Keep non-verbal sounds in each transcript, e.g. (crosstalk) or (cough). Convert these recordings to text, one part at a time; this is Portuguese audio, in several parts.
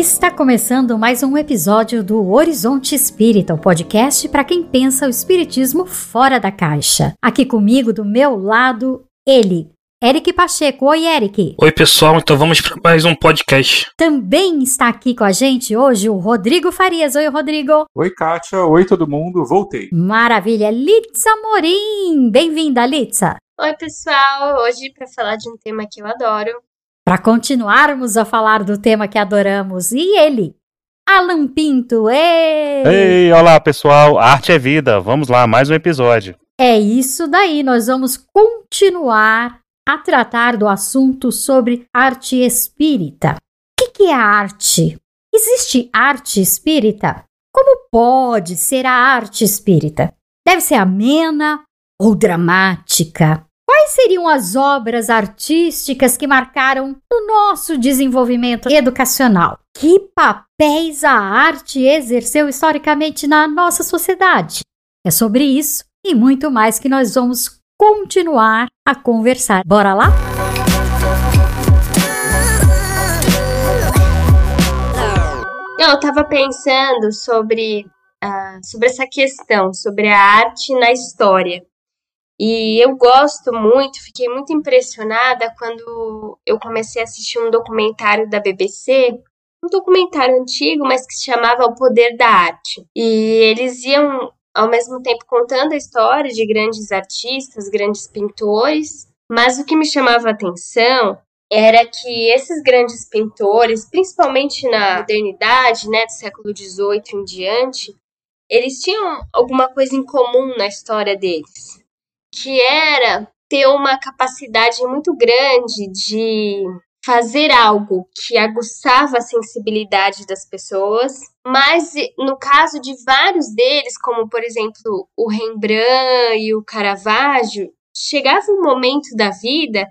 Está começando mais um episódio do Horizonte Espírita, o podcast para quem pensa o espiritismo fora da caixa. Aqui comigo, do meu lado, ele, Eric Pacheco. Oi, Eric. Oi, pessoal. Então vamos para mais um podcast. Também está aqui com a gente hoje o Rodrigo Farias. Oi, Rodrigo. Oi, Kátia. Oi, todo mundo. Voltei. Maravilha. Litza Morim. Bem-vinda, Litza. Oi, pessoal. Hoje para falar de um tema que eu adoro, para continuarmos a falar do tema que adoramos. E ele, Alan Pinto. Ei! Ei, olá pessoal, arte é vida. Vamos lá, mais um episódio. É isso daí, nós vamos continuar a tratar do assunto sobre arte espírita. O que, que é arte? Existe arte espírita? Como pode ser a arte espírita? Deve ser amena ou dramática? Quais seriam as obras artísticas que marcaram o nosso desenvolvimento educacional? Que papéis a arte exerceu historicamente na nossa sociedade? É sobre isso e muito mais que nós vamos continuar a conversar. Bora lá? Eu estava pensando sobre, uh, sobre essa questão, sobre a arte na história. E eu gosto muito, fiquei muito impressionada quando eu comecei a assistir um documentário da BBC, um documentário antigo, mas que se chamava O Poder da Arte. E eles iam ao mesmo tempo contando a história de grandes artistas, grandes pintores, mas o que me chamava a atenção era que esses grandes pintores, principalmente na modernidade, né, do século XVIII em diante, eles tinham alguma coisa em comum na história deles que era ter uma capacidade muito grande de fazer algo que aguçava a sensibilidade das pessoas, mas no caso de vários deles, como por exemplo o Rembrandt e o Caravaggio, chegava um momento da vida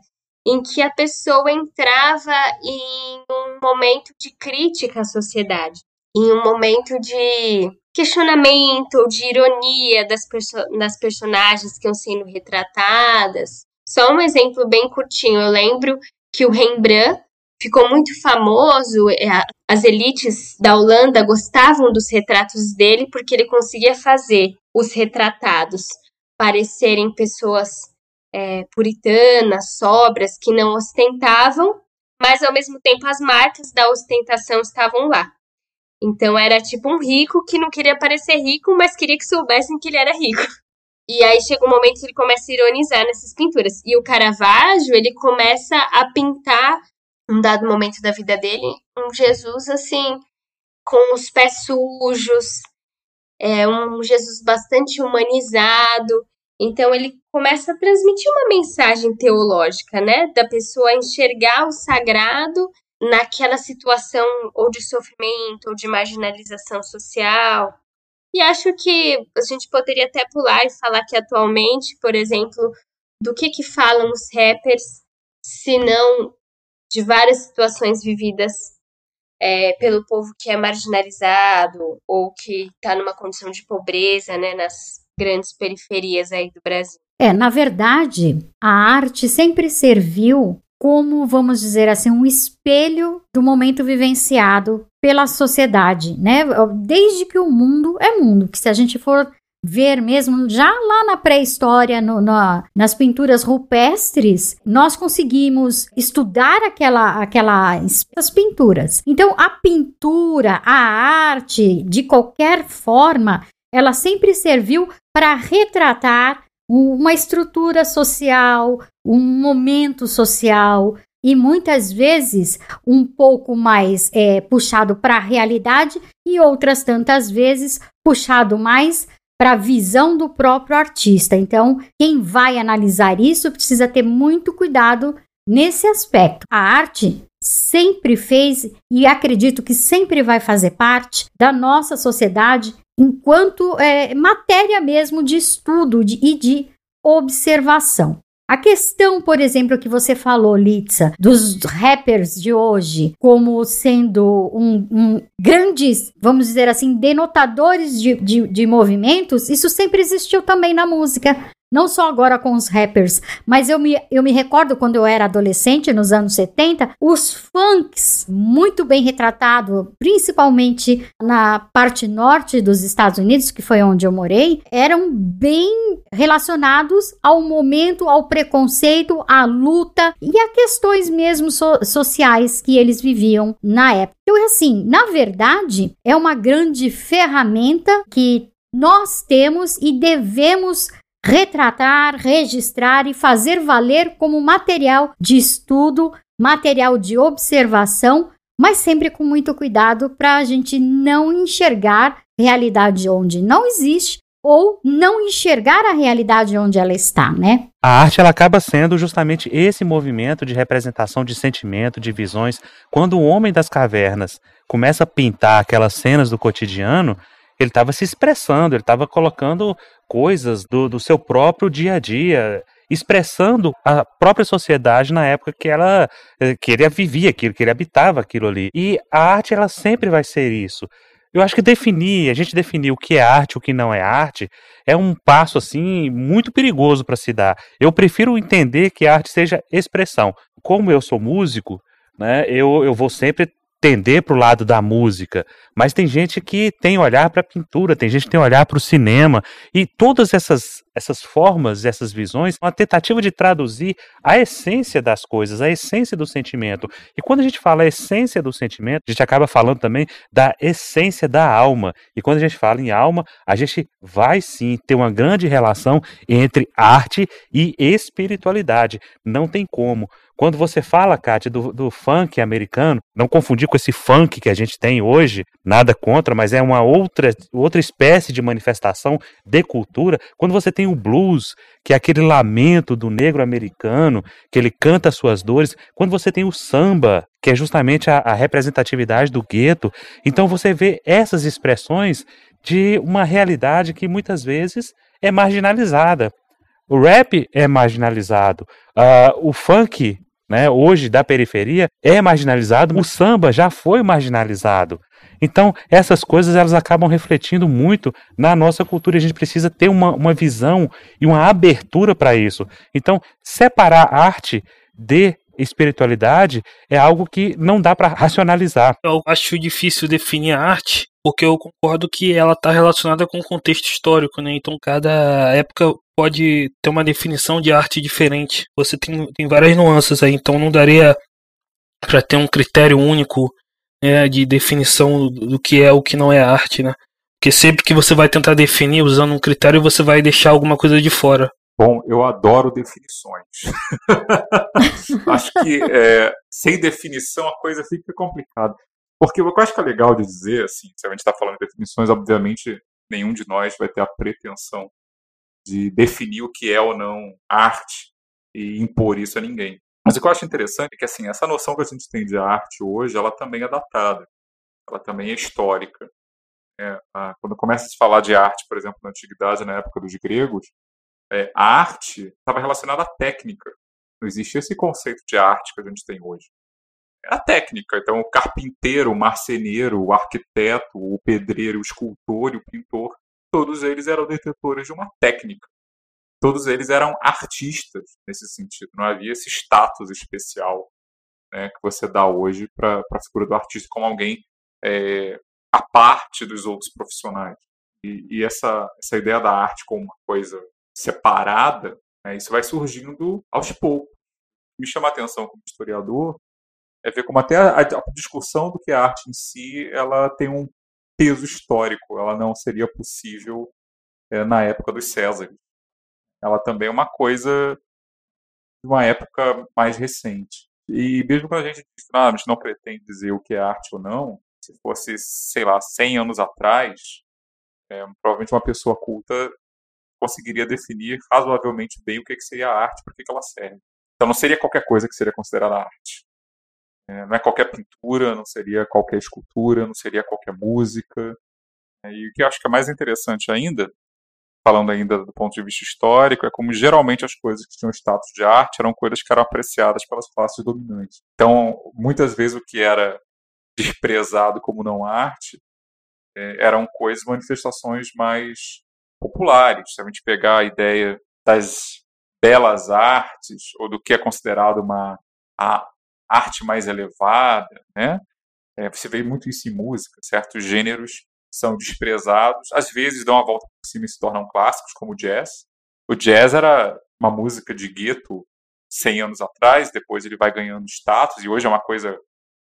em que a pessoa entrava em um momento de crítica à sociedade, em um momento de questionamento ou de ironia das, perso das personagens que iam sendo retratadas. Só um exemplo bem curtinho. Eu lembro que o Rembrandt ficou muito famoso, é, as elites da Holanda gostavam dos retratos dele porque ele conseguia fazer os retratados parecerem pessoas é, puritanas, sobras, que não ostentavam, mas ao mesmo tempo as marcas da ostentação estavam lá. Então era tipo um rico que não queria parecer rico, mas queria que soubessem que ele era rico. E aí chega um momento que ele começa a ironizar nessas pinturas. E o Caravaggio, ele começa a pintar, um dado momento da vida dele, um Jesus assim, com os pés sujos, é um Jesus bastante humanizado. Então ele começa a transmitir uma mensagem teológica, né, da pessoa enxergar o sagrado naquela situação ou de sofrimento ou de marginalização social. E acho que a gente poderia até pular e falar que atualmente, por exemplo, do que que falam os rappers, se não de várias situações vividas é, pelo povo que é marginalizado ou que está numa condição de pobreza, né, nas grandes periferias aí do Brasil. É, na verdade, a arte sempre serviu como, vamos dizer assim, um espelho do momento vivenciado pela sociedade, né? Desde que o mundo é mundo, que se a gente for ver mesmo já lá na pré-história, nas pinturas rupestres, nós conseguimos estudar aquela, aquela, as pinturas. Então, a pintura, a arte, de qualquer forma, ela sempre serviu para retratar uma estrutura social, um momento social e muitas vezes um pouco mais é, puxado para a realidade e outras tantas vezes puxado mais para a visão do próprio artista. Então, quem vai analisar isso precisa ter muito cuidado nesse aspecto. A arte sempre fez e acredito que sempre vai fazer parte da nossa sociedade enquanto é, matéria mesmo de estudo de, e de observação. A questão, por exemplo, que você falou, Litsa, dos rappers de hoje como sendo um, um grandes, vamos dizer assim, denotadores de, de, de movimentos, isso sempre existiu também na música. Não só agora com os rappers, mas eu me, eu me recordo quando eu era adolescente, nos anos 70, os funks, muito bem retratado, principalmente na parte norte dos Estados Unidos, que foi onde eu morei, eram bem relacionados ao momento, ao preconceito, à luta e a questões mesmo so sociais que eles viviam na época. Então, assim, na verdade, é uma grande ferramenta que nós temos e devemos retratar, registrar e fazer valer como material de estudo, material de observação, mas sempre com muito cuidado para a gente não enxergar realidade onde não existe ou não enxergar a realidade onde ela está, né? A arte ela acaba sendo justamente esse movimento de representação de sentimento, de visões. Quando o homem das cavernas começa a pintar aquelas cenas do cotidiano, ele estava se expressando, ele estava colocando coisas do, do seu próprio dia a dia, expressando a própria sociedade na época que ela eh, que ele vivia aquilo, que ele habitava aquilo ali. E a arte ela sempre vai ser isso. Eu acho que definir, a gente definir o que é arte, o que não é arte, é um passo assim muito perigoso para se dar. Eu prefiro entender que a arte seja expressão. Como eu sou músico, né, eu, eu vou sempre tender para o lado da música, mas tem gente que tem olhar para a pintura, tem gente que tem olhar para o cinema, e todas essas, essas formas, essas visões, uma tentativa de traduzir a essência das coisas, a essência do sentimento. E quando a gente fala a essência do sentimento, a gente acaba falando também da essência da alma. E quando a gente fala em alma, a gente vai sim ter uma grande relação entre arte e espiritualidade. Não tem como. Quando você fala, Kátia, do, do, funk americano, não confundir com esse funk que a gente tem hoje, nada contra, mas é uma outra, outra espécie de manifestação de cultura. Quando você tem o blues, que é aquele lamento do negro americano, que ele canta as suas dores. Quando você tem o samba, que é justamente a, a representatividade do gueto. Então você vê essas expressões de uma realidade que muitas vezes é marginalizada. O rap é marginalizado. Uh, o funk né, hoje da periferia é marginalizado, o samba já foi marginalizado. Então, essas coisas elas acabam refletindo muito na nossa cultura. A gente precisa ter uma, uma visão e uma abertura para isso. Então, separar arte de espiritualidade é algo que não dá para racionalizar. Eu acho difícil definir a arte, porque eu concordo que ela está relacionada com o contexto histórico, né? Então cada época pode ter uma definição de arte diferente. Você tem, tem várias nuances aí, então não daria para ter um critério único né, de definição do, que é o que não é arte, né? Porque sempre que você vai tentar definir usando um critério, você vai deixar alguma coisa de fora. Bom, eu adoro definições. (laughs) acho que é, sem definição a coisa fica complicada. Porque o que eu acho que é legal de dizer, assim, se a gente está falando de definições, obviamente nenhum de nós vai ter a pretensão de definir o que é ou não arte e impor isso a ninguém. Mas o que eu acho interessante é que assim, essa noção que a gente tem de arte hoje, ela também é datada, ela também é histórica. É, a, quando começa a se falar de arte, por exemplo, na antiguidade, na época dos gregos, é, a arte estava relacionada à técnica. Não existia esse conceito de arte que a gente tem hoje. É a técnica. Então, o carpinteiro, o marceneiro, o arquiteto, o pedreiro, o escultor e o pintor, todos eles eram detentores de uma técnica. Todos eles eram artistas nesse sentido. Não havia esse status especial né, que você dá hoje para a figura do artista como alguém é, à parte dos outros profissionais. E, e, essa, essa ideia da arte como uma coisa separada, né, isso vai surgindo aos poucos. Me chama a atenção como historiador é ver como até a, a, discussão do que é arte em si, ela tem um peso histórico. Ela não seria possível é, na época dos Césares. Ela também é uma coisa de uma época mais recente. E mesmo quando a gente diz, ah, a gente não pretende dizer o que é arte ou não, se fosse, sei lá, 100 anos atrás, é, provavelmente uma pessoa culta conseguiria definir razoavelmente bem o que, seria a arte, para que, ela serve. Então não seria qualquer coisa que seria considerada arte. É, não é qualquer pintura, não seria qualquer escultura, não seria qualquer música. É, e o que eu acho que é mais interessante ainda, falando ainda do ponto de vista histórico, é como geralmente as coisas que tinham status de arte eram coisas que eram apreciadas pelas classes dominantes. Então, muitas vezes o que era desprezado como não arte é, eram coisas, manifestações mais populares. Se a gente pegar a ideia das belas artes ou do que é considerado uma a arte mais elevada, né? É, você vê muito isso em música, certos gêneros são desprezados, às vezes dão a volta por cima e se tornam clássicos, como o jazz. O jazz era uma música de gueto 100 anos atrás, depois ele vai ganhando status, e hoje é uma coisa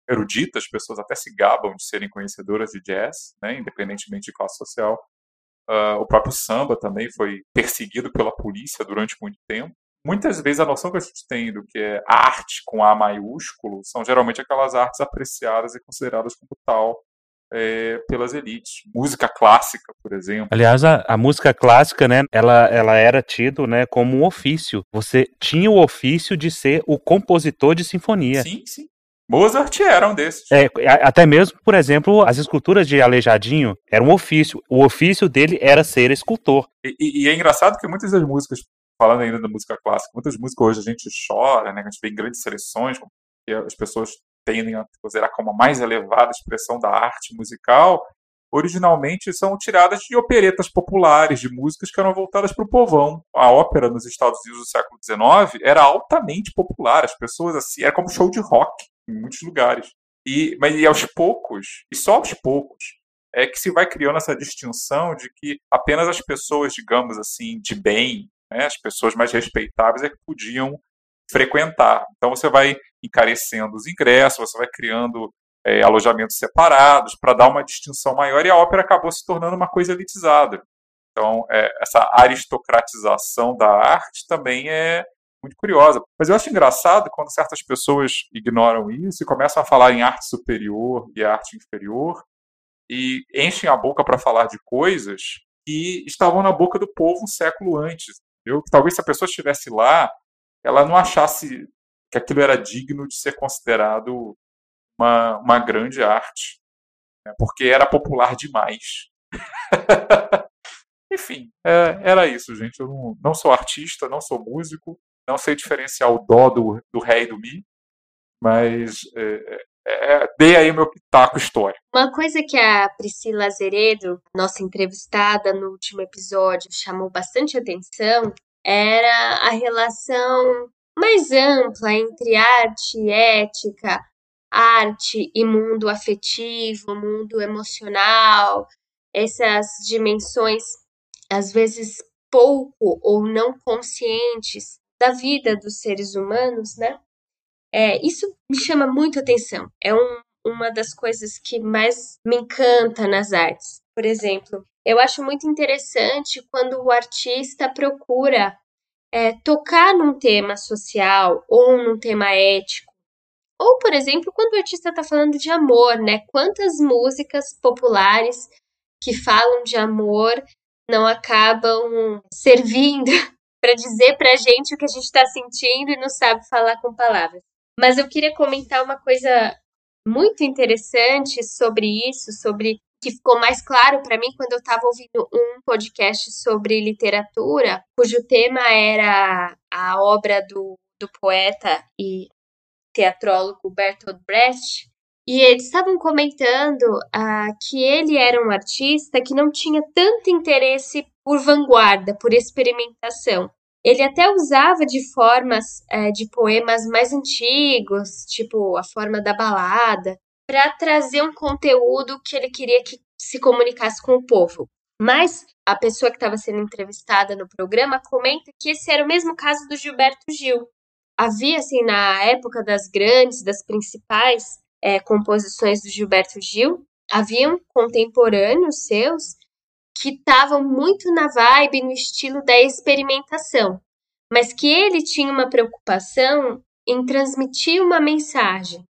erudita, as pessoas até se gabam de serem conhecedoras de jazz, né, independentemente de classe social. Uh, o próprio samba também foi perseguido pela polícia durante muito tempo. Muitas vezes a noção que a gente tem do que é arte com A maiúsculo são geralmente aquelas artes apreciadas e consideradas como tal é, pelas elites. Música clássica, por exemplo. Aliás, a, a, música clássica, né, ela, ela era tido, né, como um ofício. Você tinha o ofício de ser o compositor de sinfonia. Sim, sim. Mozart era um desses. É, até mesmo, por exemplo, as esculturas de Aleijadinho eram um ofício. O ofício dele era ser escultor. E, e, é engraçado que muitas das músicas, falando ainda da música clássica, muitas músicas hoje a gente chora, né? A gente vê em grandes seleções, que as pessoas tendem a considerar como a mais elevada expressão da arte musical, originalmente são tiradas de operetas populares, de músicas que eram voltadas para o povão. A ópera nos Estados Unidos do século XIX era altamente popular, as pessoas assim, era como show de rock em muitos lugares. E, mas e aos poucos, e só aos poucos, é que se vai criando essa distinção de que apenas as pessoas, digamos assim, de bem, né, as pessoas mais respeitáveis é que podiam frequentar. Então você vai encarecendo os ingressos, você vai criando é, alojamentos separados para dar uma distinção maior e a ópera acabou se tornando uma coisa elitizada. Então é, essa aristocratização da arte também é muito curiosa. Mas eu acho engraçado quando certas pessoas ignoram isso e começam a falar em arte superior e arte inferior e enchem a boca para falar de coisas que estavam na boca do povo um século antes. Eu, talvez se a pessoa estivesse lá, ela não achasse que aquilo era digno de ser considerado uma, uma grande arte, né? porque era popular demais. (laughs) Enfim, é, era isso, gente. Eu não, não sou artista, não sou músico, não sei diferenciar o dó do, do ré e do mi, mas é, é, é dei aí meu pitaco histórico. Uma coisa que a Priscila Azeredo, nossa entrevistada no último episódio, chamou bastante atenção era a relação mais ampla entre arte e ética, arte e mundo afetivo, mundo emocional, essas dimensões às vezes pouco ou não conscientes da vida dos seres humanos, né? É, isso me chama muito atenção. É um, uma das coisas que mais me encanta nas artes. Por exemplo, eu acho muito interessante quando o artista procura é, tocar num tema social ou num tema ético. Ou, por exemplo, quando o artista está falando de amor, né? Quantas músicas populares que falam de amor não acabam servindo para dizer para a gente o que a gente está sentindo e não sabe falar com palavras. Mas eu queria comentar uma coisa muito interessante sobre isso, sobre que ficou mais claro para mim quando eu estava ouvindo um podcast sobre literatura, cujo tema era a obra do, do poeta e teatrólogo Bertolt Brecht. E eles estavam comentando uh, que ele era um artista que não tinha tanto interesse por vanguarda, por experimentação. Ele até usava de formas uh, de poemas mais antigos, tipo a forma da balada, para trazer um conteúdo que ele queria que se comunicasse com o povo. Mas a pessoa que estava sendo entrevistada no programa comenta que esse era o mesmo caso do Gilberto Gil. Havia, assim, na época das grandes, das principais é, composições do Gilberto Gil, haviam contemporâneos seus que estavam muito na vibe, no estilo da experimentação, mas que ele tinha uma preocupação em transmitir uma mensagem.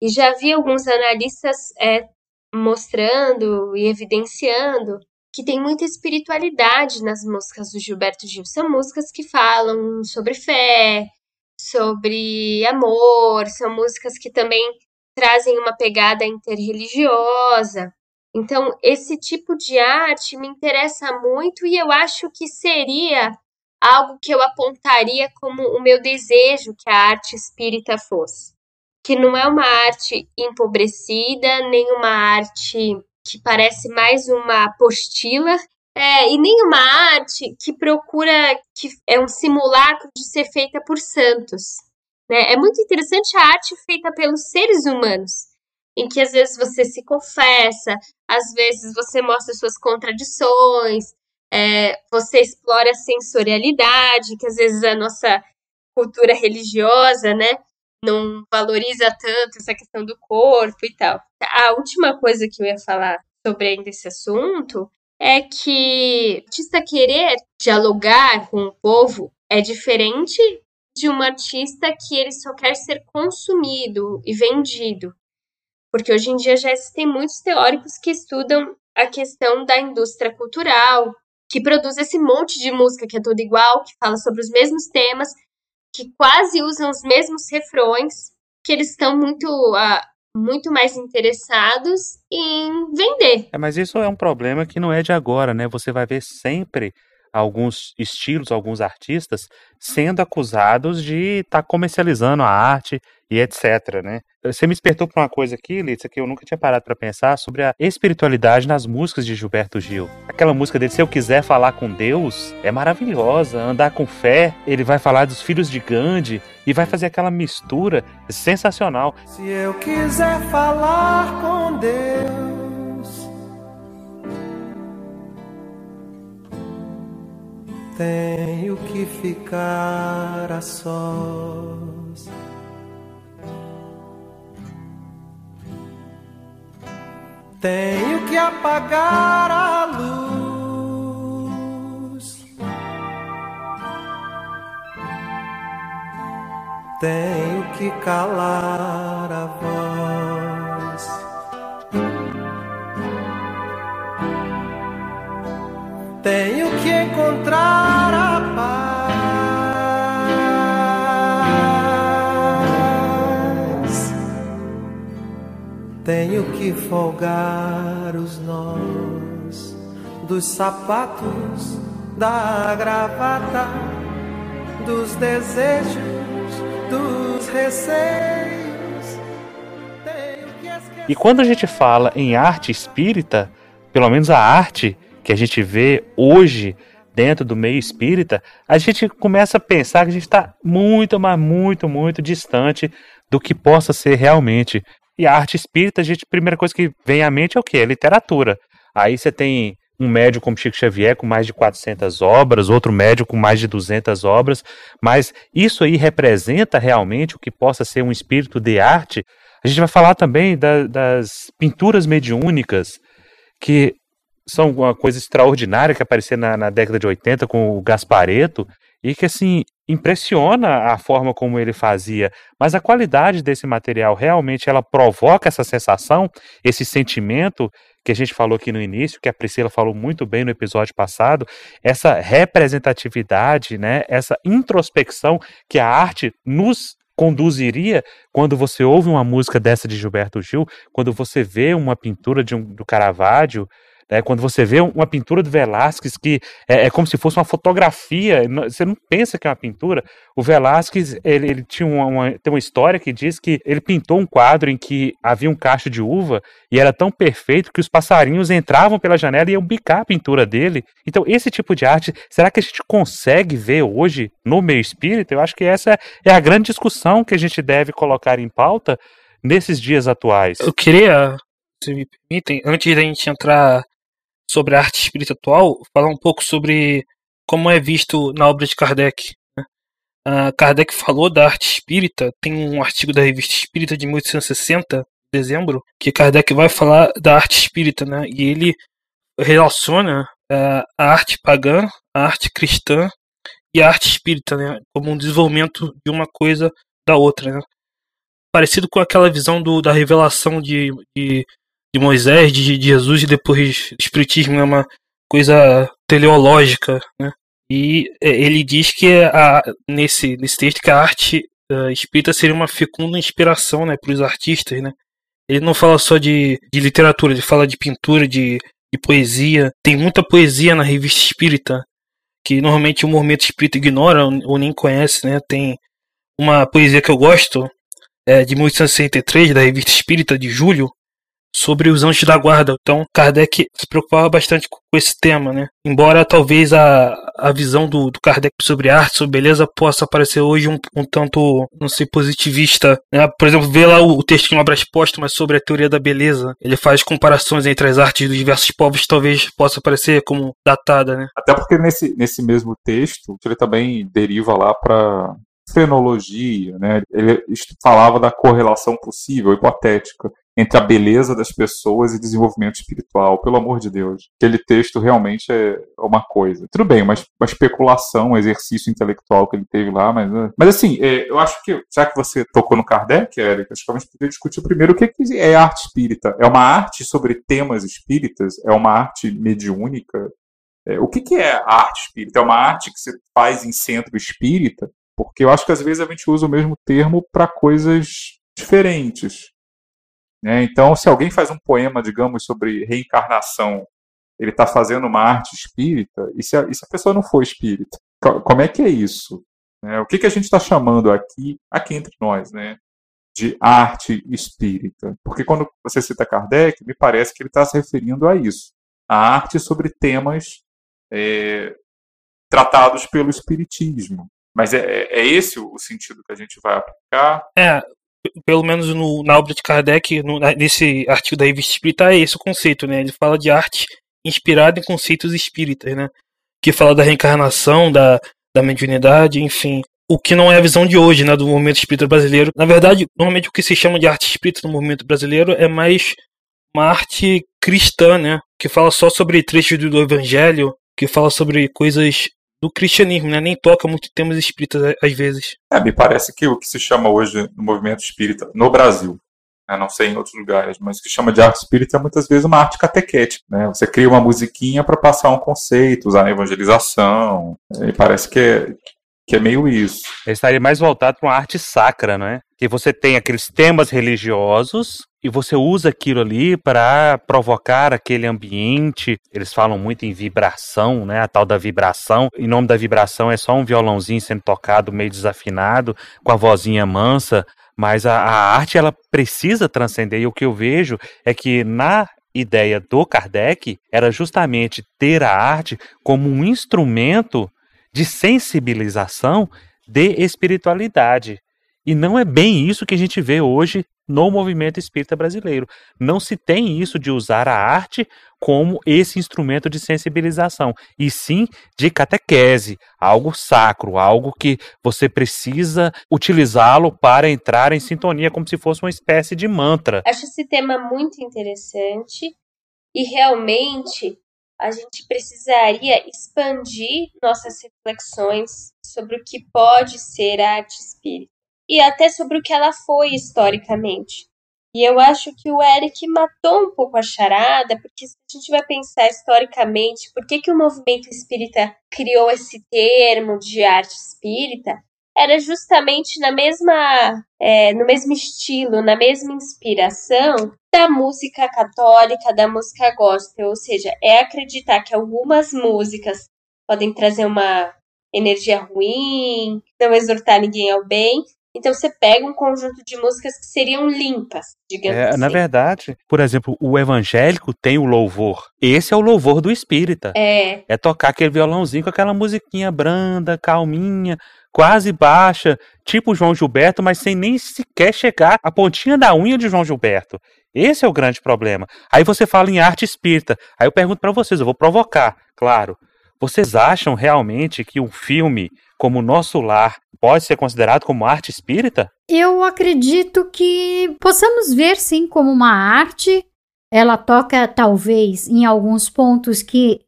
E já havia alguns analistas é, mostrando e evidenciando que tem muita espiritualidade nas músicas do Gilberto Gil. São músicas que falam sobre fé, sobre amor, são músicas que também trazem uma pegada interreligiosa. Então, esse tipo de arte me interessa muito e eu acho que seria algo que eu apontaria como o meu desejo que a arte espírita fosse que não é uma arte empobrecida, nem uma arte que parece mais uma apostila. É, e nenhuma arte que procura que é um simulacro de ser feita por santos. Né? É muito interessante a arte feita pelos seres humanos, em que às vezes você se confessa, às vezes você mostra suas contradições, é, você explora a sensorialidade, que às vezes a nossa cultura religiosa, né, não valoriza tanto essa questão do corpo e tal. A última coisa que eu ia falar sobre ainda esse assunto é que o artista querer dialogar com o povo é diferente de um artista que ele só quer ser consumido e vendido. Porque hoje em dia já existem muitos teóricos que estudam a questão da indústria cultural, que produz esse monte de música que é tudo igual, que fala sobre os mesmos temas, que quase usam os mesmos refrões, que eles estão muito uh, muito mais interessados em vender. É, mas isso é um problema que não é de agora, né? Você vai ver sempre alguns estilos, alguns artistas sendo acusados de estar tá comercializando a arte e etc, né? Você me despertou para uma coisa aqui, Litsa, que eu nunca tinha parado para pensar sobre a espiritualidade nas músicas de Gilberto Gil. Aquela música dele, Se Eu Quiser Falar com Deus, é maravilhosa. Andar com fé, ele vai falar dos filhos de Gandhi e vai fazer aquela mistura sensacional. Se eu quiser falar com Deus tenho que ficar a sós. Tenho que apagar a luz. Tenho que calar a voz. Tenho que encontrar a paz. Tenho que folgar os nós dos sapatos, da gravata, dos desejos, dos receios. E quando a gente fala em arte espírita, pelo menos a arte que a gente vê hoje dentro do meio espírita, a gente começa a pensar que a gente está muito, mas muito, muito distante do que possa ser realmente. E a arte espírita, a gente, a primeira coisa que vem à mente é o quê? É literatura. Aí você tem um médium como Chico Xavier com mais de 400 obras, outro médium com mais de 200 obras, mas isso aí representa realmente o que possa ser um espírito de arte. A gente vai falar também da, das pinturas mediúnicas, que são uma coisa extraordinária que apareceu na, na década de 80 com o Gaspareto e que assim impressiona a forma como ele fazia, mas a qualidade desse material realmente ela provoca essa sensação, esse sentimento que a gente falou aqui no início, que a Priscila falou muito bem no episódio passado, essa representatividade, né, essa introspecção que a arte nos conduziria quando você ouve uma música dessa de Gilberto Gil, quando você vê uma pintura de um, do Caravaggio, né? Quando você vê uma pintura do Velázquez que é, é, como se fosse uma fotografia, você não pensa que é uma pintura. O Velázquez ele, ele tinha uma, uma, tem uma história que diz que ele pintou um quadro em que havia um cacho de uva e era tão perfeito que os passarinhos entravam pela janela e iam bicar a pintura dele. Então, esse tipo de arte, será que a gente consegue ver hoje no meio espírita? Eu acho que essa é a grande discussão que a gente deve colocar em pauta nesses dias atuais. Eu queria, se me permitem, antes da gente entrar sobre a arte espírita atual, falar um pouco sobre como é visto na obra de Kardec. Uh, Kardec falou da arte espírita, tem um artigo da revista Espírita de 1860, dezembro, que Kardec vai falar da arte espírita, né? E ele relaciona uh, a arte pagã, a arte cristã e a arte espírita, né? Como um desenvolvimento de uma coisa da outra, né? Parecido com aquela visão do, da revelação de, de de Moisés, de, de Jesus e depois o Espiritismo é uma coisa teleológica, né? E é, ele diz que a, nesse, nesse texto que a arte uh, espírita seria uma fecunda inspiração né, para os artistas, né? Ele não fala só de, de literatura, ele fala de pintura, de, de poesia. Tem muita poesia na revista espírita que normalmente o movimento espírita ignora ou nem conhece, né? Tem uma poesia que eu gosto, é, de 1863, da revista espírita de julho, sobre os anjos da guarda. Então, Kardec se preocupava bastante com esse tema, né? Embora talvez a, a visão do, do Kardec sobre arte, sobre beleza, possa parecer hoje um, um tanto, não sei, positivista. Né? Por exemplo, vê lá o, o texto que não Obras Póstumas sobre a teoria da beleza. Ele faz comparações entre as artes dos diversos povos, talvez possa parecer como datada, né? Até porque nesse, nesse mesmo texto, ele também deriva lá para fenologia, né? Ele falava da correlação possível, hipotética, entre a beleza das pessoas e desenvolvimento espiritual. Pelo amor de Deus. Aquele texto realmente é uma coisa. Tudo bem, uma, uma especulação, um exercício intelectual que ele teve lá, mas, né? mas assim, é, eu acho que, já que você tocou no Kardec, Érica, acho que a gente poderia discutir primeiro o que é arte espírita. É uma arte sobre temas espíritas? É uma arte mediúnica? É, o que, é arte espírita? É uma arte que se faz em centro espírita? Porque eu acho que às vezes a gente usa o mesmo termo para coisas diferentes. Né? Então, se alguém faz um poema, digamos, sobre reencarnação, ele está fazendo uma arte espírita, e se, a, e se a, pessoa não for espírita? Como é que é isso? Né? O que, que a gente está chamando aqui, aqui entre nós, né? de arte espírita? Porque quando você cita Kardec, me parece que ele está se referindo a isso. A arte sobre temas é, tratados pelo espiritismo. Mas é, é esse o sentido que a gente vai aplicar? É, pelo menos no, na obra de Kardec, no, nesse artigo da revista Espírita, é esse o conceito, né? Ele fala de arte inspirada em conceitos espíritas, né? Que fala da reencarnação, da, da mediunidade, enfim. O que não é a visão de hoje, né, do movimento espírita brasileiro. Na verdade, normalmente o que se chama de arte espírita no movimento brasileiro é mais uma arte cristã, né? Que fala só sobre trechos do evangelho, que fala sobre coisas do cristianismo, né? Nem toca muito temas espíritas às vezes. É, me parece que o que se chama hoje no movimento espírita no Brasil, né? não sei em outros lugares, mas o que chama de arte espírita é muitas vezes uma arte catequética, né? Você cria uma musiquinha para passar um conceito, usar na evangelização, e parece que é, que é meio isso. Ele estaria mais voltado para uma arte sacra, não é? Que você tem aqueles temas religiosos e você usa aquilo ali para provocar aquele ambiente. Eles falam muito em vibração, né? A tal da vibração. Em nome da vibração é só um violãozinho sendo tocado meio desafinado, com a vozinha mansa. Mas a, a arte ela precisa transcender. E o que eu vejo é que na ideia do Kardec era justamente ter a arte como um instrumento de sensibilização de espiritualidade. E não é bem isso que a gente vê hoje no movimento espírita brasileiro. Não se tem isso de usar a arte como esse instrumento de sensibilização, e sim de catequese, algo sacro, algo que você precisa utilizá-lo para entrar em sintonia, como se fosse uma espécie de mantra. Acho esse tema muito interessante e realmente a gente precisaria expandir nossas reflexões sobre o que pode ser a arte espírita e até sobre o que ela foi historicamente. E eu acho que o Eric matou um pouco a charada, porque se a gente vai pensar historicamente por que, que o movimento espírita criou esse termo de arte espírita, era justamente na mesma, é, no mesmo estilo, na mesma inspiração da música católica, da música gospel, ou seja, é acreditar que algumas músicas podem trazer uma energia ruim, não exortar ninguém ao bem, então você pega um conjunto de músicas que seriam limpas, digamos é, assim. Na verdade, por exemplo, o evangélico tem o louvor. Esse é o louvor do espírita. É. É tocar aquele violãozinho com aquela musiquinha branda, calminha, quase baixa, tipo João Gilberto, mas sem nem sequer chegar à pontinha da unha de João Gilberto. Esse é o grande problema. Aí você fala em arte espírita. Aí eu pergunto para vocês, eu vou provocar, claro. Vocês acham realmente que um filme como Nosso Lar pode ser considerado como arte espírita? Eu acredito que possamos ver sim como uma arte. Ela toca talvez em alguns pontos que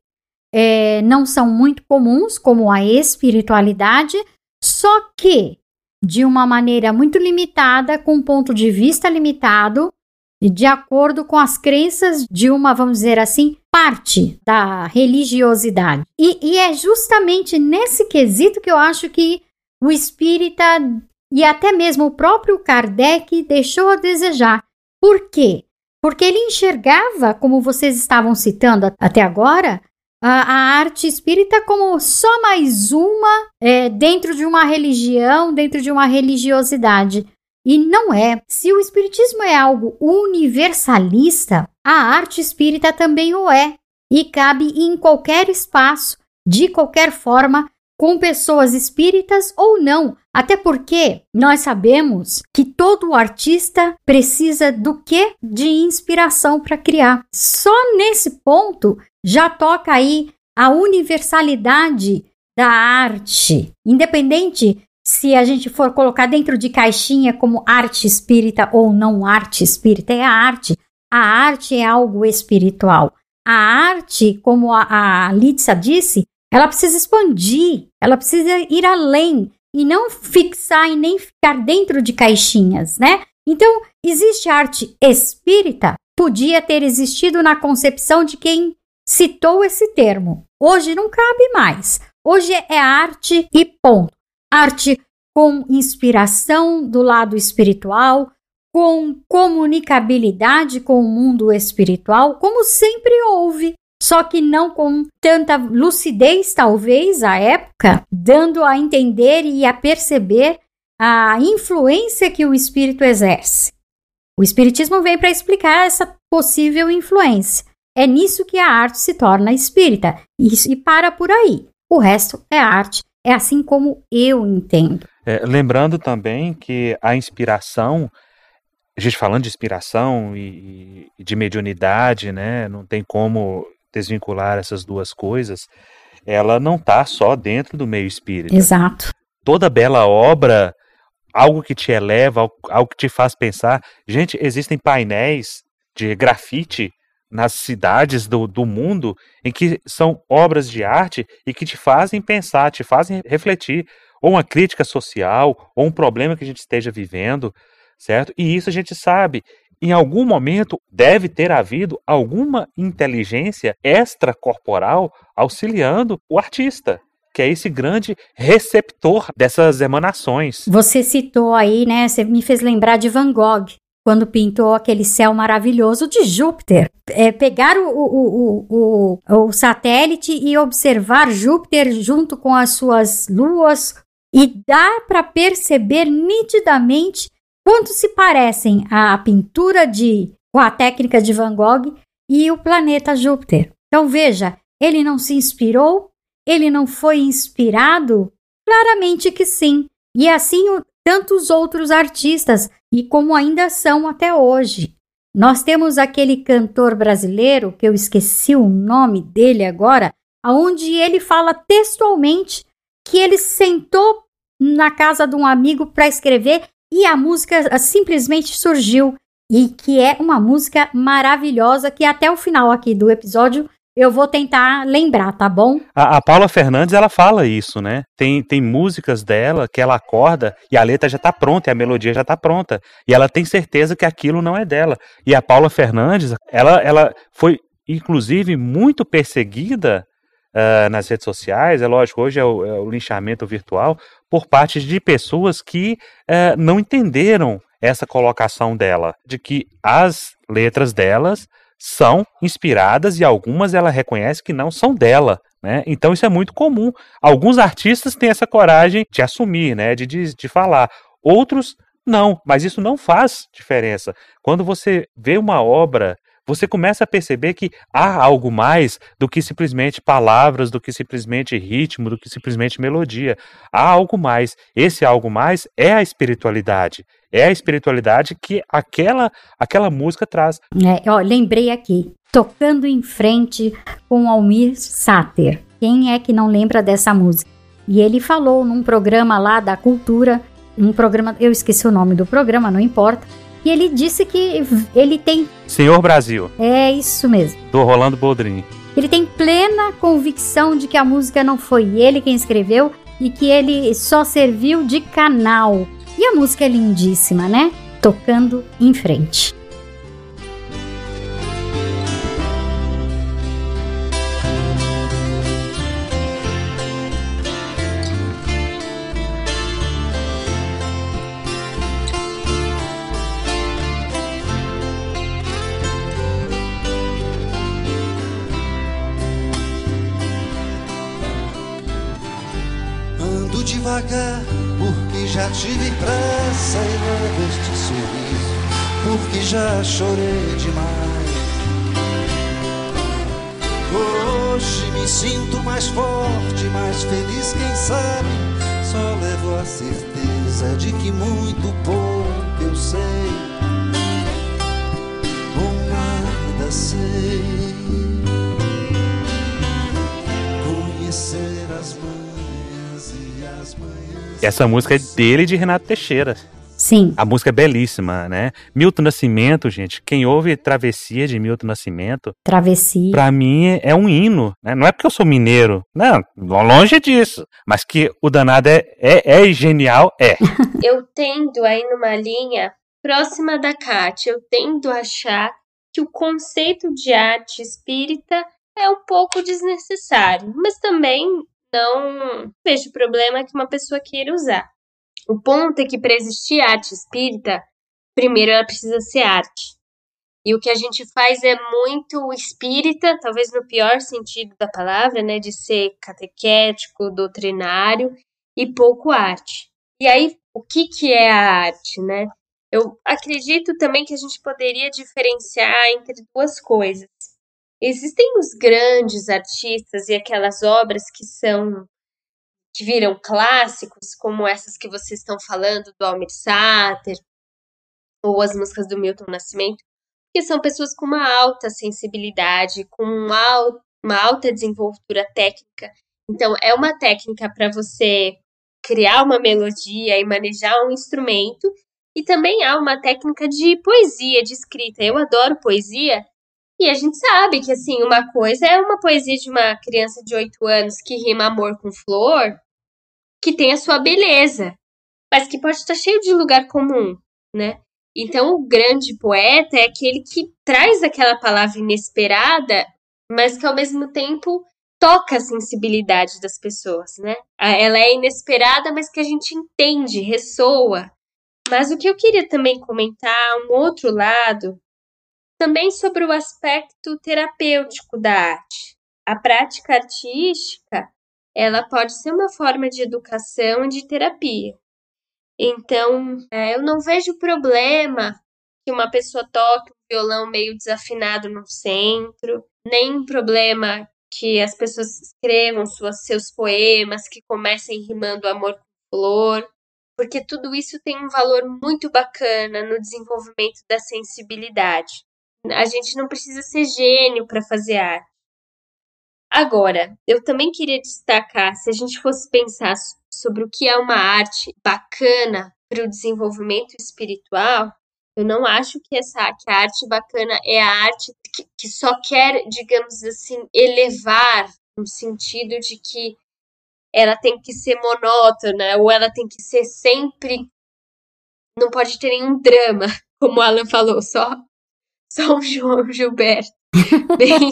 é, não são muito comuns, como a espiritualidade, só que de uma maneira muito limitada, com um ponto de vista limitado, de acordo com as crenças de uma, vamos dizer assim, parte da religiosidade. E, e é justamente nesse quesito que eu acho que o espírita e até mesmo o próprio Kardec deixou a desejar. Por quê? Porque ele enxergava, como vocês estavam citando até agora, a, a arte espírita como só mais uma é, dentro de uma religião, dentro de uma religiosidade. E não é. Se o espiritismo é algo universalista, a arte espírita também o é. E cabe em qualquer espaço, de qualquer forma, com pessoas espíritas ou não. Até porque nós sabemos que todo artista precisa do que? De inspiração para criar. Só nesse ponto já toca aí a universalidade da arte, independente se a gente for colocar dentro de caixinha como arte espírita ou não arte espírita, é a arte. A arte é algo espiritual. A arte, como a, a Litsa disse, ela precisa expandir, ela precisa ir além e não fixar e nem ficar dentro de caixinhas, né? Então, existe arte espírita? Podia ter existido na concepção de quem citou esse termo. Hoje não cabe mais. Hoje é arte e ponto. Arte com inspiração do lado espiritual, com comunicabilidade com o mundo espiritual, como sempre houve, só que não com tanta lucidez, talvez, à época, dando a entender e a perceber a influência que o espírito exerce. O espiritismo vem para explicar essa possível influência. É nisso que a arte se torna espírita e para por aí. O resto é arte, é assim como eu entendo. É, lembrando também que a inspiração, a gente falando de inspiração e, e de mediunidade, né, não tem como desvincular essas duas coisas, ela não está só dentro do meio espírita. Exato. Toda bela obra, algo que te eleva, algo que te faz pensar. Gente, existem painéis de grafite nas cidades do, do mundo em que são obras de arte e que te fazem pensar, te fazem refletir, ou uma crítica social, ou um problema que a gente esteja vivendo, certo? E isso a gente sabe. Em algum momento deve ter havido alguma inteligência extracorporal auxiliando o artista que é esse grande receptor dessas emanações. Você citou aí, né? Você me fez lembrar de Van Gogh quando pintou aquele céu maravilhoso de Júpiter. É, pegar o, o, o, o, satélite e observar Júpiter junto com as suas luas, e dá para perceber nitidamente quanto se parecem a pintura de com a técnica de Van Gogh e o planeta Júpiter. Então veja, ele não se inspirou, ele não foi inspirado? Claramente que sim. E assim tantos outros artistas e como ainda são até hoje. Nós temos aquele cantor brasileiro, que eu esqueci o nome dele agora, aonde ele fala textualmente que ele sentou na casa de um amigo para escrever e a música ah, simplesmente surgiu e que é uma música maravilhosa que até o final aqui do episódio eu vou tentar lembrar, tá bom? A, a, Paula Fernandes, ela fala isso, né? Tem, tem músicas dela que ela acorda e a letra já tá pronta, e a melodia já tá pronta. E ela tem certeza que aquilo não é dela. E a Paula Fernandes, ela, ela foi, inclusive, muito perseguida uh, nas redes sociais. É lógico, hoje é o, é o, linchamento virtual por parte de pessoas que uh, não entenderam essa colocação dela, de que as letras delas são inspiradas e algumas ela reconhece que não são dela. Né? Então isso é muito comum. Alguns artistas têm essa coragem de assumir, né? de, de, de falar. Outros não, mas isso não faz diferença. Quando você vê uma obra você começa a perceber que há algo mais do que simplesmente palavras, do que simplesmente ritmo, do que simplesmente melodia. Há algo mais. Esse algo mais é a espiritualidade. É a espiritualidade que aquela aquela música traz. É, ó, lembrei aqui, tocando em frente com Almir Sater. Quem é que não lembra dessa música? E ele falou num programa lá da cultura, um programa, eu esqueci o nome do programa, não importa e ele disse que ele tem. Senhor Brasil. É isso mesmo. Do Rolando Boldrini. Ele tem plena convicção de que a música não foi ele quem escreveu e que ele só serviu de canal. E a música é lindíssima, né? Tocando em frente. Chorei demais. Hoje me sinto mais forte, mais feliz, quem sabe? Só levo a certeza de que muito pouco eu sei, ou nada sei. Conhecer as manhas e as manhãs. Essa música é dele de Renato Teixeira. Sim. A música é belíssima, né? Milton Nascimento, gente, quem ouve Travessia de Milton Nascimento, Travessia. pra mim é um hino, né? Não é porque eu sou mineiro, não, longe disso. Mas que o danado é, é, é genial, é. (laughs) Eu tendo aí numa linha próxima da Kátia, eu tendo a achar que o conceito de arte espírita é um pouco desnecessário, mas também não vejo problema que uma pessoa queira usar. O ponto é que para existir arte espírita, primeiro ela precisa ser arte. E o que a gente faz é muito espírita, talvez no pior sentido da palavra, né, de ser catequético, doutrinário e pouco arte. E aí, o que que é a arte, né? Eu acredito também que a gente poderia diferenciar entre duas coisas. Existem os grandes artistas e aquelas obras que são que viram clássicos, como essas que vocês estão falando do Almir Sater ou as músicas do Milton Nascimento, que são pessoas com uma alta sensibilidade, com um uma alta desenvoltura técnica. Então, é uma técnica para você criar uma melodia e manejar um instrumento, e também há uma técnica de poesia, de escrita. Eu adoro poesia, e a gente sabe que, assim, uma coisa é uma poesia de uma criança de 8 anos que rima amor com flor, que tem a sua beleza, mas que pode estar cheio de lugar comum, né? Então, o grande poeta é aquele que traz aquela palavra inesperada, mas que ao mesmo tempo toca a sensibilidade das pessoas, né? Ela é inesperada, mas que a gente entende, ressoa. Mas o que eu queria também comentar, um outro lado, também sobre o aspecto terapêutico da arte. A prática artística, ela pode ser uma forma de educação e de terapia. Então, é, eu não vejo problema que uma pessoa toque um violão meio desafinado no centro, nem problema que as pessoas escrevam suas, seus poemas, que comecem rimando amor com flor, porque tudo isso tem um valor muito bacana no desenvolvimento da sensibilidade. A gente não precisa ser gênio para fazer arte. Agora, eu também queria destacar, se a gente fosse pensar sobre o que é uma arte bacana para o desenvolvimento espiritual, eu não acho que essa que a arte bacana é a arte que, que só quer, digamos assim, elevar no sentido de que ela tem que ser monótona ou ela tem que ser sempre não pode ter nenhum drama, (laughs) como Alan falou, só só um João Gilberto. (laughs) Bem,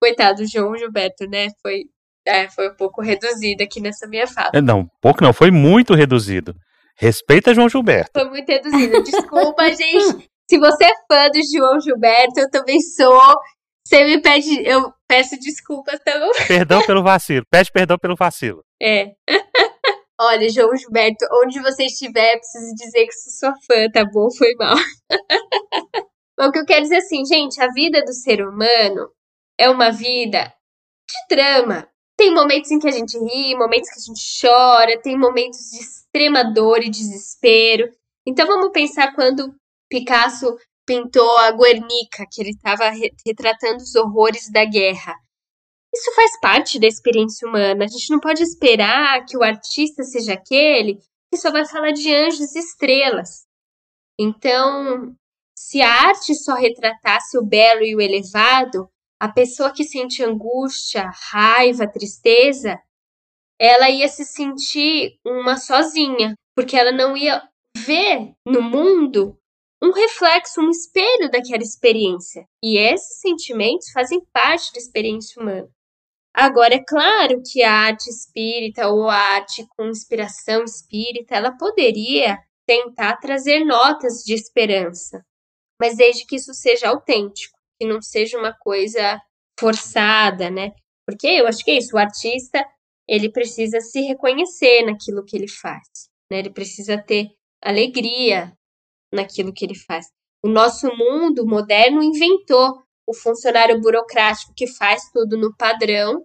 coitado, do João Gilberto, né? Foi, é, foi um pouco reduzido aqui nessa minha fala. É, Não, pouco não, foi muito reduzido. Respeita João Gilberto. Foi muito reduzido. Desculpa, (laughs) gente. Se você é fã do João Gilberto, eu também sou. Você me pede, eu peço desculpas também. (laughs) Perdão pelo vacilo. Pede perdão pelo vacilo. É. Olha, João Gilberto, onde você estiver, preciso dizer que sou sua fã, tá bom? Foi mal. Mas o que eu quero dizer é assim, gente, a vida do ser humano é uma vida de drama. Tem momentos em que a gente ri, momentos que a gente chora, tem momentos de extrema dor e desespero. Então vamos pensar quando Picasso pintou a Guernica, que ele estava retratando os horrores da guerra. Isso faz parte da experiência humana. A gente não pode esperar que o artista seja aquele que só vai falar de anjos e estrelas. Então, se a arte só retratasse o belo e o elevado, a pessoa que sente angústia, raiva, tristeza, ela ia se sentir uma sozinha, porque ela não ia ver no mundo um reflexo, um espelho daquela experiência. E esses sentimentos fazem parte da experiência humana. Agora, é claro que a arte espírita ou a arte com inspiração espírita, ela poderia tentar trazer notas de esperança, mas desde que isso seja autêntico, que não seja uma coisa forçada, né? Porque eu acho que é isso, o artista, ele precisa se reconhecer naquilo que ele faz, né? Ele precisa ter alegria naquilo que ele faz. O nosso mundo moderno inventou o funcionário burocrático que faz tudo no padrão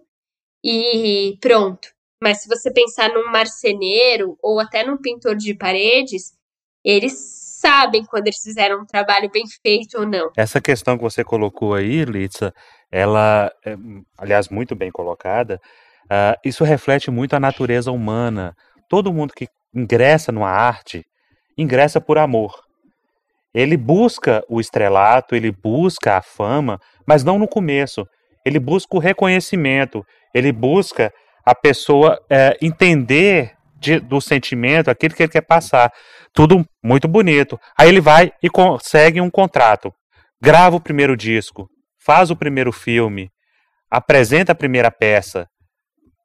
e pronto. Mas se você pensar num marceneiro ou até num pintor de paredes, eles sabem quando eles fizeram um trabalho bem feito ou não. Essa questão que você colocou aí, Litsa, ela, é, aliás, muito bem colocada, uh, isso reflete muito a natureza humana. Todo mundo que ingressa numa arte, ingressa por amor. Ele busca o estrelato, ele busca a fama, mas não no começo. Ele busca o reconhecimento, ele busca a pessoa é, entender de, do sentimento aquilo que ele quer passar. Tudo muito bonito. Aí ele vai e consegue um contrato. Grava o primeiro disco, faz o primeiro filme, apresenta a primeira peça.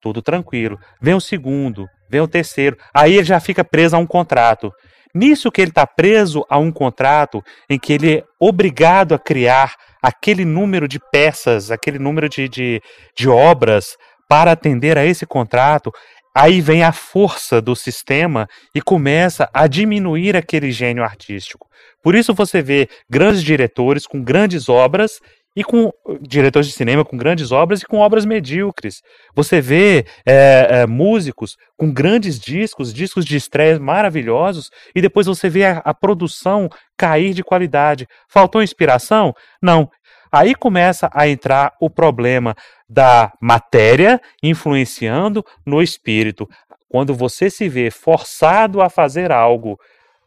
Tudo tranquilo. Vem o segundo, vem o terceiro. Aí ele já fica preso a um contrato. Nisso que ele está preso a um contrato em que ele é obrigado a criar aquele número de peças, aquele número de, de, de obras para atender a esse contrato, aí vem a força do sistema e começa a diminuir aquele gênio artístico. Por isso você vê grandes diretores com grandes obras e com diretores de cinema com grandes obras e com obras medíocres. Você vê é, é, músicos com grandes discos, discos de estreia maravilhosos, e depois você vê a, a produção cair de qualidade. Faltou inspiração? Não. Aí começa a entrar o problema da matéria influenciando no espírito. Quando você se vê forçado a fazer algo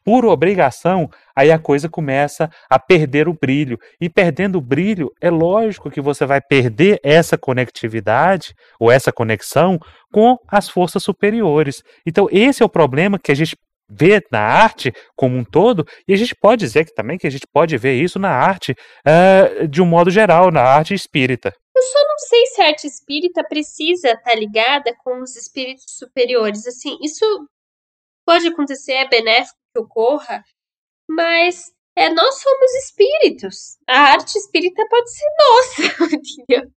por obrigação, aí a coisa começa a perder o brilho. E perdendo o brilho, é lógico que você vai perder essa conectividade ou essa conexão com as forças superiores. Então, esse é o problema que a gente vê na arte como um todo, e a gente pode dizer que também que a gente pode ver isso na arte uh, de um modo geral, na arte espírita. Eu só não sei se a arte espírita precisa estar tá ligada com os espíritos superiores. Assim, isso pode acontecer, é benéfico que ocorra, mas é, nós somos espíritos. A arte espírita pode ser (laughs) nossa, (laughs) entendeu?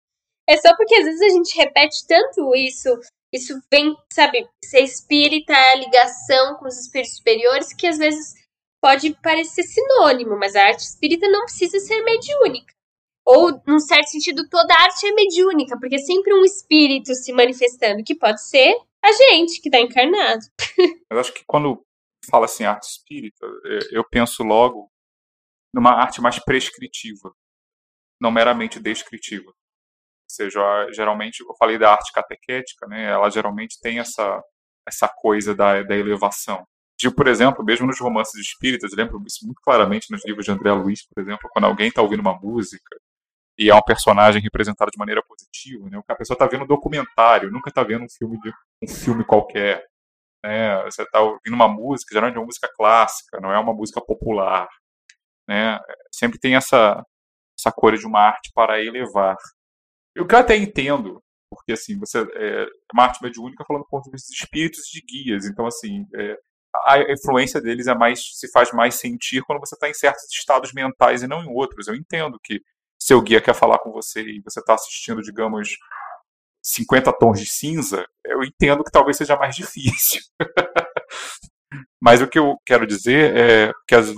É só porque às vezes a gente repete tanto isso, isso vem, sabe, ser espírita, a ligação com os espíritos superiores, que às vezes pode parecer sinônimo, mas a arte espírita não precisa ser mediúnica. Ou, num certo sentido, toda arte é mediúnica, porque é sempre um espírito se manifestando, que pode ser a gente que está encarnado. (laughs) Eu acho que quando fala assim arte espírita, é, eu penso logo numa arte mais prescritiva, não meramente descritiva. Seja, geralmente, eu falei da arte catequética, né, ela geralmente tem essa, essa coisa da, da elevação. Digo, por exemplo, mesmo nos romances espíritas, lembro isso muito claramente nos livros de André Luiz, por exemplo, quando alguém está ouvindo uma música e é um personagem representado de maneira positiva, né? A pessoa está vendo um documentário, nunca está vendo um filme de um filme qualquer né? Você está ouvindo uma música, geralmente é uma música clássica, não é uma música popular, né? Sempre tem essa essa cor de uma arte para elevar. Eu que até entendo, porque assim você é uma arte mediúnica falando do ponto espíritos de guias, então assim é, a influência deles é mais se faz mais sentir quando você está em certos estados mentais e não em outros. Eu entendo que seu guia quer falar com você e você está assistindo, digamos, 50 tons de cinza, eu entendo que talvez seja mais difícil. (laughs) Mas o que eu quero dizer é que as,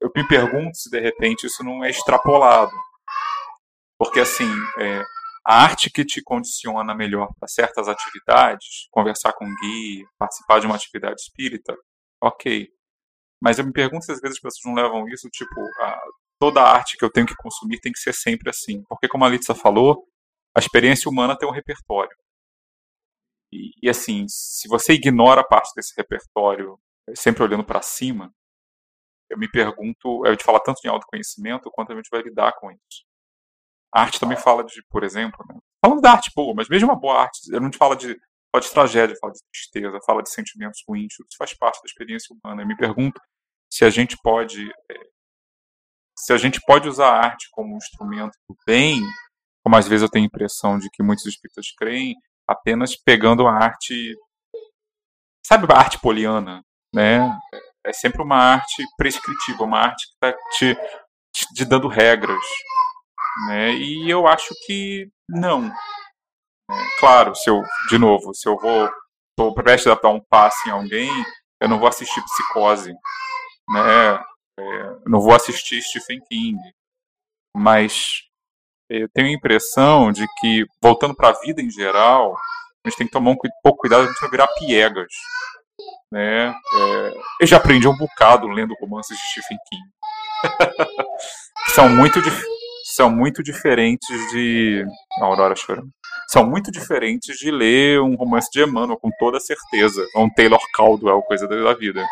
eu me pergunto se de repente isso não é extrapolado. Porque assim, é, a arte que te condiciona melhor para certas atividades, conversar com um guia, participar de uma atividade espírita, ok. Mas eu me pergunto se às vezes as pessoas não levam isso, tipo, a, toda a arte que eu tenho que consumir tem que ser sempre assim. Porque, como a Litsa falou, a experiência humana tem um repertório. E, e assim, se você ignora parte desse repertório, sempre olhando para cima, eu me pergunto, a gente fala tanto em autoconhecimento, quanto a gente vai lidar com isso. A arte também fala de, por exemplo, né? falando da arte boa, mas mesmo uma boa arte, a gente fala de, fala de tragédia, fala de tristeza, fala de sentimentos ruins, isso faz parte da experiência humana. Eu me pergunto se a gente pode, é, se a gente pode usar a arte como um instrumento do bem como às vezes eu tenho a impressão de que muitos espíritas creem, apenas pegando a arte, sabe, a arte poliana, né? É sempre uma arte prescritiva, uma arte que está te, te, dando regras, né? E eu acho que não. É, claro, se eu, de novo, se eu vou tô prestes a dar um passe em alguém, eu não vou assistir Psicose, né? É, não vou assistir Stephen King, mas eu tenho a impressão de que, voltando para a vida em geral, a gente tem que tomar um pouco cuidado, a gente vai virar piegas. Né? É, eu já aprendi um bocado lendo romances de Stephen King. (laughs) são, muito são muito diferentes de. A Aurora chorando. São muito diferentes de ler um romance de Emmanuel, com toda certeza. Ou um Taylor Caldwell, coisa da vida.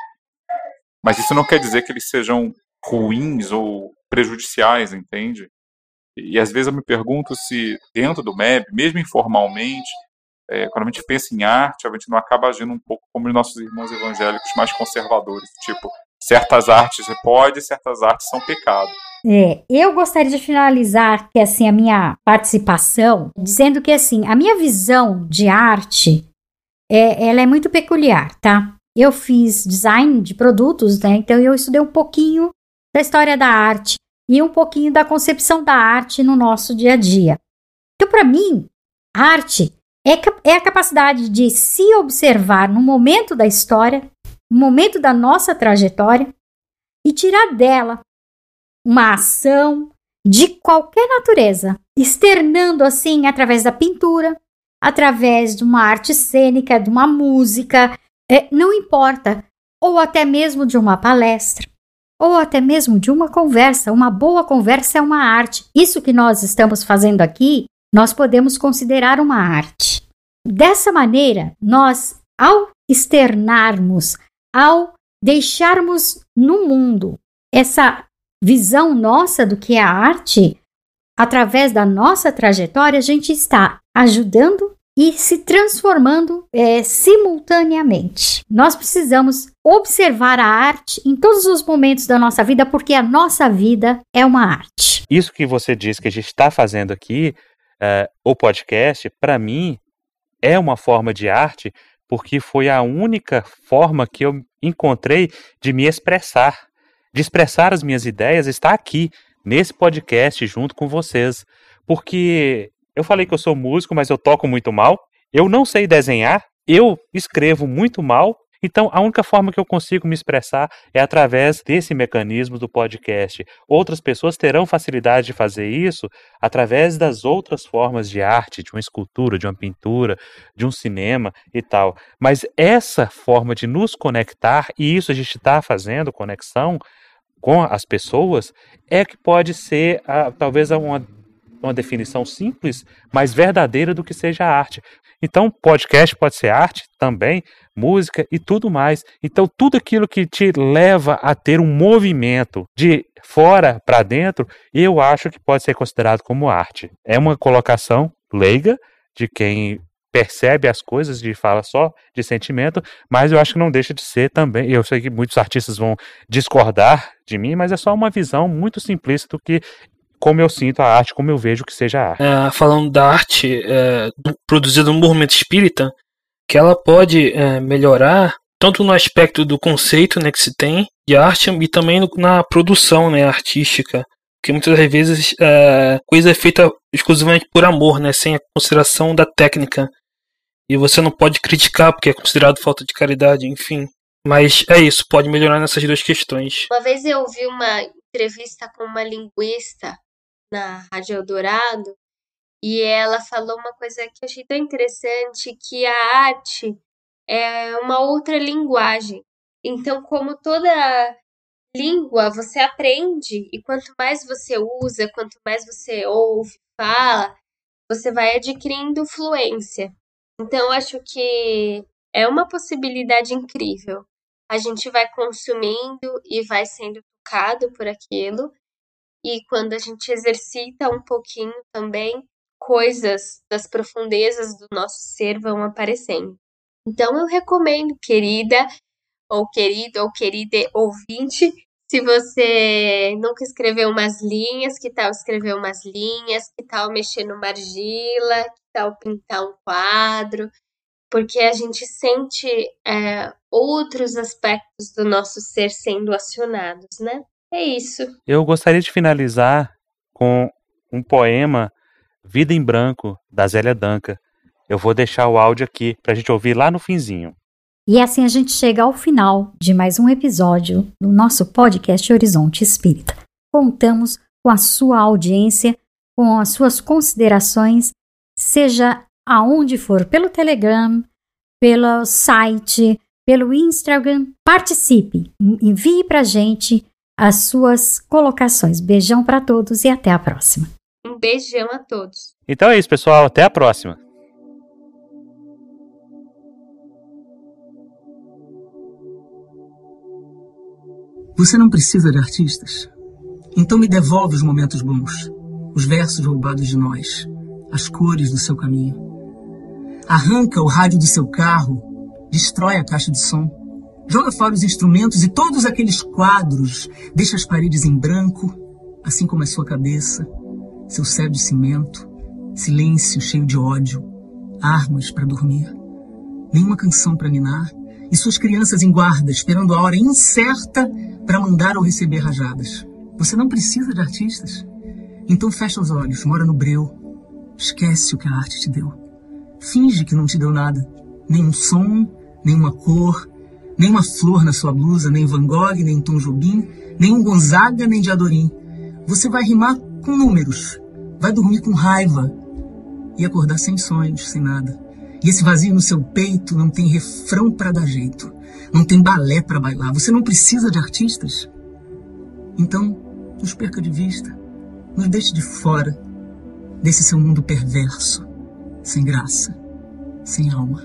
Mas isso não quer dizer que eles sejam ruins ou prejudiciais, entende? E, às vezes eu me pergunto se dentro do MEB, mesmo informalmente, é, quando a gente pensa em arte, a gente não acaba agindo um pouco como os nossos irmãos evangélicos mais conservadores. Tipo, certas artes pode, certas artes são pecado. É, eu gostaria de finalizar que assim a minha participação dizendo que assim a minha visão de arte é, ela é muito peculiar, tá? Eu fiz design de produtos, né? Então eu estudei um pouquinho da história da arte e um pouquinho da concepção da arte no nosso dia a dia. Então, para mim, arte é, é a capacidade de se observar no momento da história, no momento da nossa trajetória, e tirar dela uma ação de qualquer natureza, externando assim através da pintura, através de uma arte cênica, de uma música, é, não importa, ou até mesmo de uma palestra, ou até mesmo de uma conversa. Uma boa conversa é uma arte. Isso que nós estamos fazendo aqui nós podemos considerar uma arte. Dessa maneira, nós, ao externarmos, ao deixarmos no mundo essa visão nossa do que é a arte, através da nossa trajetória, a gente está ajudando e se transformando é, simultaneamente. Nós precisamos observar a arte em todos os momentos da nossa vida, porque a nossa vida é uma arte. Isso que você disse que a gente está fazendo aqui uh, o podcast, para mim, é uma forma de arte, porque foi a única forma que eu encontrei de me expressar. De expressar as minhas ideias está aqui, nesse podcast, junto com vocês. Porque eu falei que eu sou músico, mas eu toco muito mal. Eu não sei desenhar, eu escrevo muito mal então, a única forma que eu consigo me expressar é através desse mecanismo do podcast. Outras pessoas terão facilidade de fazer isso através das outras formas de arte, de uma escultura, de uma pintura, de um cinema e tal. Mas essa forma de nos conectar, e isso a gente está fazendo, conexão com as pessoas, é que pode ser talvez uma uma definição simples, mas verdadeira do que seja arte. Então, podcast pode ser arte também, música e tudo mais. Então, tudo aquilo que te leva a ter um movimento de fora para dentro, eu acho que pode ser considerado como arte. É uma colocação leiga de quem percebe as coisas e fala só de sentimento, mas eu acho que não deixa de ser também. Eu sei que muitos artistas vão discordar de mim, mas é só uma visão muito simplista do que como eu sinto a arte, como eu vejo que seja a arte. É, falando da arte é, produzida no movimento espírita, que ela pode é, melhorar tanto no aspecto do conceito né, que se tem de arte e também no, na produção né, artística. Porque muitas das vezes é, coisa é feita exclusivamente por amor, né, sem a consideração da técnica. E você não pode criticar porque é considerado falta de caridade, enfim. Mas é isso, pode melhorar nessas duas questões. Uma vez eu ouvi uma entrevista com uma linguista na Rádio Eldorado, e ela falou uma coisa que eu achei tão interessante, que a arte é uma outra linguagem. Então, como toda língua, você aprende, e quanto mais você usa, quanto mais você ouve, fala, você vai adquirindo fluência. Então, acho que é uma possibilidade incrível. A gente vai consumindo e vai sendo tocado por aquilo, e quando a gente exercita um pouquinho também, coisas das profundezas do nosso ser vão aparecendo. Então eu recomendo, querida, ou querido, ou querida ouvinte, se você nunca escreveu umas linhas, que tal escrever umas linhas, que tal mexer numa argila, que tal pintar um quadro, porque a gente sente é, outros aspectos do nosso ser sendo acionados, né? É isso. Eu gostaria de finalizar com um poema Vida em Branco, da Zélia Danca, Eu vou deixar o áudio aqui pra gente ouvir lá no finzinho. E assim a gente chega ao final de mais um episódio do nosso podcast Horizonte Espírita. Contamos com a sua audiência, com as suas considerações, seja aonde for, pelo Telegram, pelo site, pelo Instagram. Participe, envie para a gente as suas colocações. Beijão para todos e até a próxima. Um beijão a todos. Então é isso, pessoal. Até a próxima. Você não precisa de artistas? Então me devolve os momentos bons, os versos roubados de nós, as cores do seu caminho. Arranca o rádio do seu carro, destrói a caixa de som, joga fora os instrumentos e todos aqueles quadros, deixa as paredes em branco, assim como a sua cabeça, seu céu de cimento, silêncio cheio de ódio, armas para dormir, nenhuma canção para ninar e suas crianças em guarda, esperando a hora incerta para mandar ou receber rajadas. Você não precisa de artistas. Então fecha os olhos, mora no breu. Esquece o que a arte te deu. Finge que não te deu nada. Nem um som, nem uma cor, nem uma flor na sua blusa, nem Van Gogh, nem Tom Jobim, nem um Gonzaga, nem Diadorim. Você vai rimar com números. Vai dormir com raiva. E acordar sem sonhos, sem nada. E esse vazio no seu peito não tem refrão para dar jeito. Não tem balé para bailar. Você não precisa de artistas. Então, nos perca de vista. Nos deixe de fora desse seu mundo perverso, sem graça, sem alma.